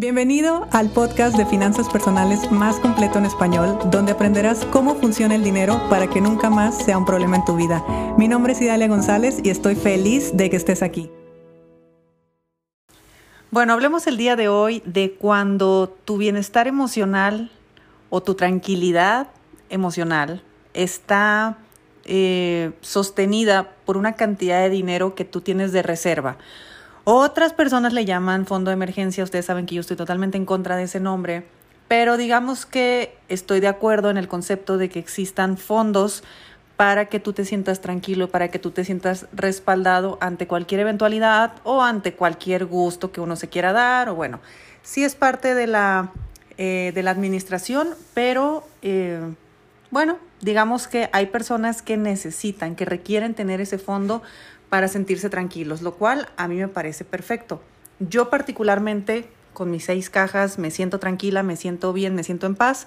Bienvenido al podcast de finanzas personales más completo en español, donde aprenderás cómo funciona el dinero para que nunca más sea un problema en tu vida. Mi nombre es Idalia González y estoy feliz de que estés aquí. Bueno, hablemos el día de hoy de cuando tu bienestar emocional o tu tranquilidad emocional está eh, sostenida por una cantidad de dinero que tú tienes de reserva. Otras personas le llaman fondo de emergencia, ustedes saben que yo estoy totalmente en contra de ese nombre, pero digamos que estoy de acuerdo en el concepto de que existan fondos para que tú te sientas tranquilo, para que tú te sientas respaldado ante cualquier eventualidad o ante cualquier gusto que uno se quiera dar, o bueno, sí es parte de la, eh, de la administración, pero eh, bueno, digamos que hay personas que necesitan, que requieren tener ese fondo para sentirse tranquilos, lo cual a mí me parece perfecto. Yo particularmente con mis seis cajas me siento tranquila, me siento bien, me siento en paz,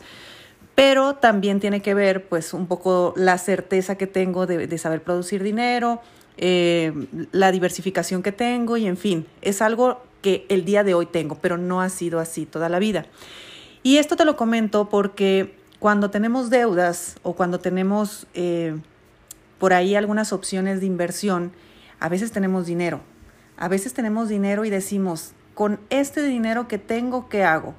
pero también tiene que ver pues un poco la certeza que tengo de, saber producir dinero, eh, la diversificación que tengo y en fin, es algo que el día de hoy tengo, pero no ha sido así toda la vida. Y esto te lo comento porque cuando tenemos deudas o cuando tenemos eh, por ahí algunas opciones de inversión, a veces tenemos dinero. A veces tenemos dinero y decimos, con este dinero que tengo, ¿qué hago?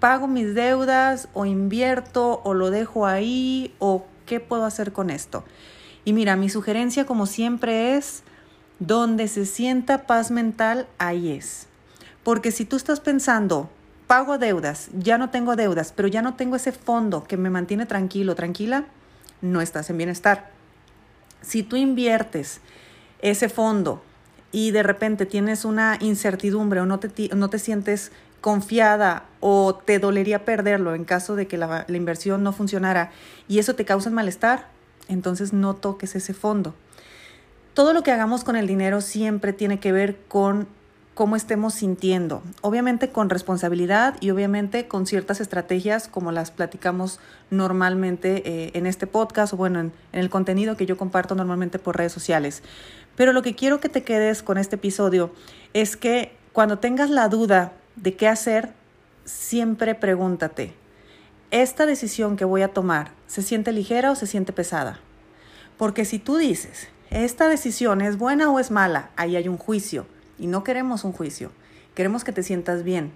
¿Pago mis deudas o invierto o lo dejo ahí o qué puedo hacer con esto? Y mira, mi sugerencia como siempre es, donde se sienta paz mental, ahí es. Porque si tú estás pensando, pago deudas, ya no tengo deudas, pero ya no tengo ese fondo que me mantiene tranquilo, tranquila, no estás en bienestar. Si tú inviertes ese fondo y de repente tienes una incertidumbre o no te, sientes confiada o te dolería perderlo en caso de que la, la inversión no funcionara y eso te causa malestar, entonces no toques ese fondo. Todo lo que hagamos con el dinero siempre tiene que ver con cómo estemos sintiendo. Obviamente con responsabilidad y obviamente con ciertas estrategias como las platicamos normalmente eh, en este podcast o bueno, en, en el contenido que yo comparto normalmente por redes sociales. Pero lo que quiero que te quedes con este episodio es que cuando tengas la duda de qué hacer, siempre pregúntate, ¿esta decisión que voy a tomar se siente ligera o se siente pesada? Porque si tú dices, esta decisión es buena o es mala, ahí hay un juicio y no queremos un juicio, queremos que te sientas bien.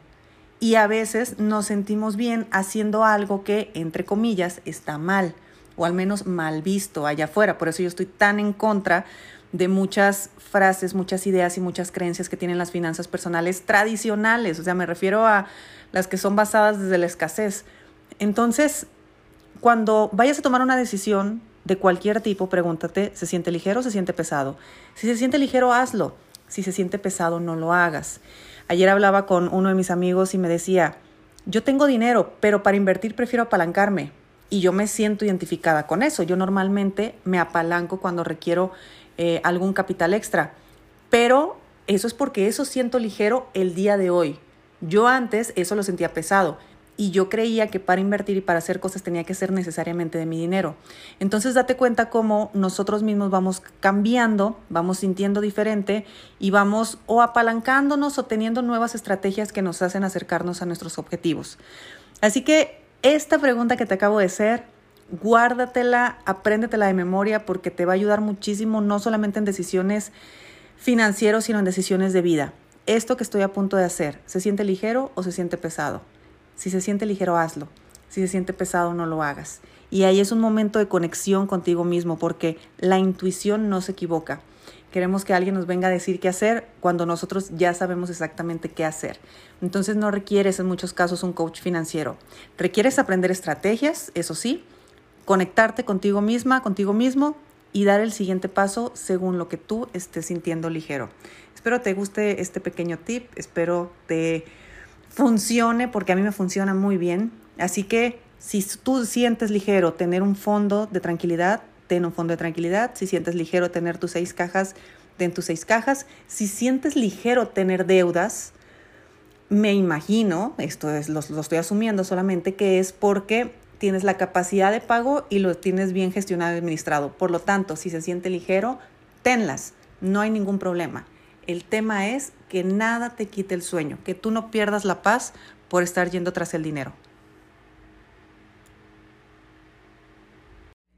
Y a veces nos sentimos bien haciendo algo que, entre comillas, está mal, o al menos mal visto allá afuera. Por eso yo estoy tan en contra de muchas frases, muchas ideas y muchas creencias que tienen las finanzas personales tradicionales. O sea, me refiero a las que son basadas desde la escasez. Entonces, cuando vayas a tomar una decisión de cualquier tipo, pregúntate, ¿se siente ligero o se siente pesado? Si se siente ligero, hazlo si se siente pesado, no lo hagas. Ayer hablaba con uno de mis amigos y me decía, yo tengo dinero, pero para invertir prefiero apalancarme. Y yo me siento identificada con eso. Yo normalmente me apalanco cuando requiero eh, algún capital extra. Pero eso es porque eso siento ligero el día de hoy. Yo antes eso lo sentía pesado y yo creía que para invertir y para hacer cosas tenía que ser necesariamente de mi dinero. Entonces date cuenta cómo nosotros mismos vamos cambiando, vamos sintiendo diferente y vamos o apalancándonos o teniendo nuevas estrategias que nos hacen acercarnos a nuestros objetivos. Así que esta pregunta que te acabo de hacer, guárdatela, apréndetela de memoria porque te va a ayudar muchísimo, no solamente en decisiones financieras, sino en decisiones de vida. Esto que estoy a punto de hacer, ¿se siente ligero o se siente pesado? Si se siente ligero, hazlo. Si se siente pesado, no lo hagas. Y ahí es un momento de conexión contigo mismo porque la intuición no se equivoca. Queremos que alguien nos venga a decir qué hacer cuando nosotros ya sabemos exactamente qué hacer. Entonces no requieres en muchos casos un coach financiero. Requieres aprender estrategias, eso sí, conectarte contigo misma, contigo mismo y dar el siguiente paso según lo que tú estés sintiendo ligero. Espero te guste este pequeño tip, espero te funcione, porque a mí me funciona muy bien. Así que si tú sientes ligero tener un fondo de tranquilidad, ten un fondo de tranquilidad. Si sientes ligero tener tus seis cajas, ten tus seis cajas. Si sientes ligero tener deudas, me imagino, esto es, lo, lo estoy asumiendo solamente, que es porque tienes la capacidad de pago y lo tienes bien gestionado y administrado. Por lo tanto, si se siente ligero, tenlas, no hay ningún problema. El tema es que nada te quite el sueño, que tú no pierdas la paz por estar yendo tras el dinero.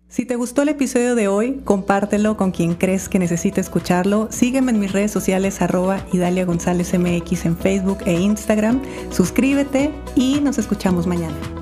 Si te gustó el episodio de hoy, compártelo con quien crees que necesite escucharlo. Sígueme en mis redes sociales arroba Idalia González MX en Facebook e Instagram. Suscríbete y nos escuchamos mañana.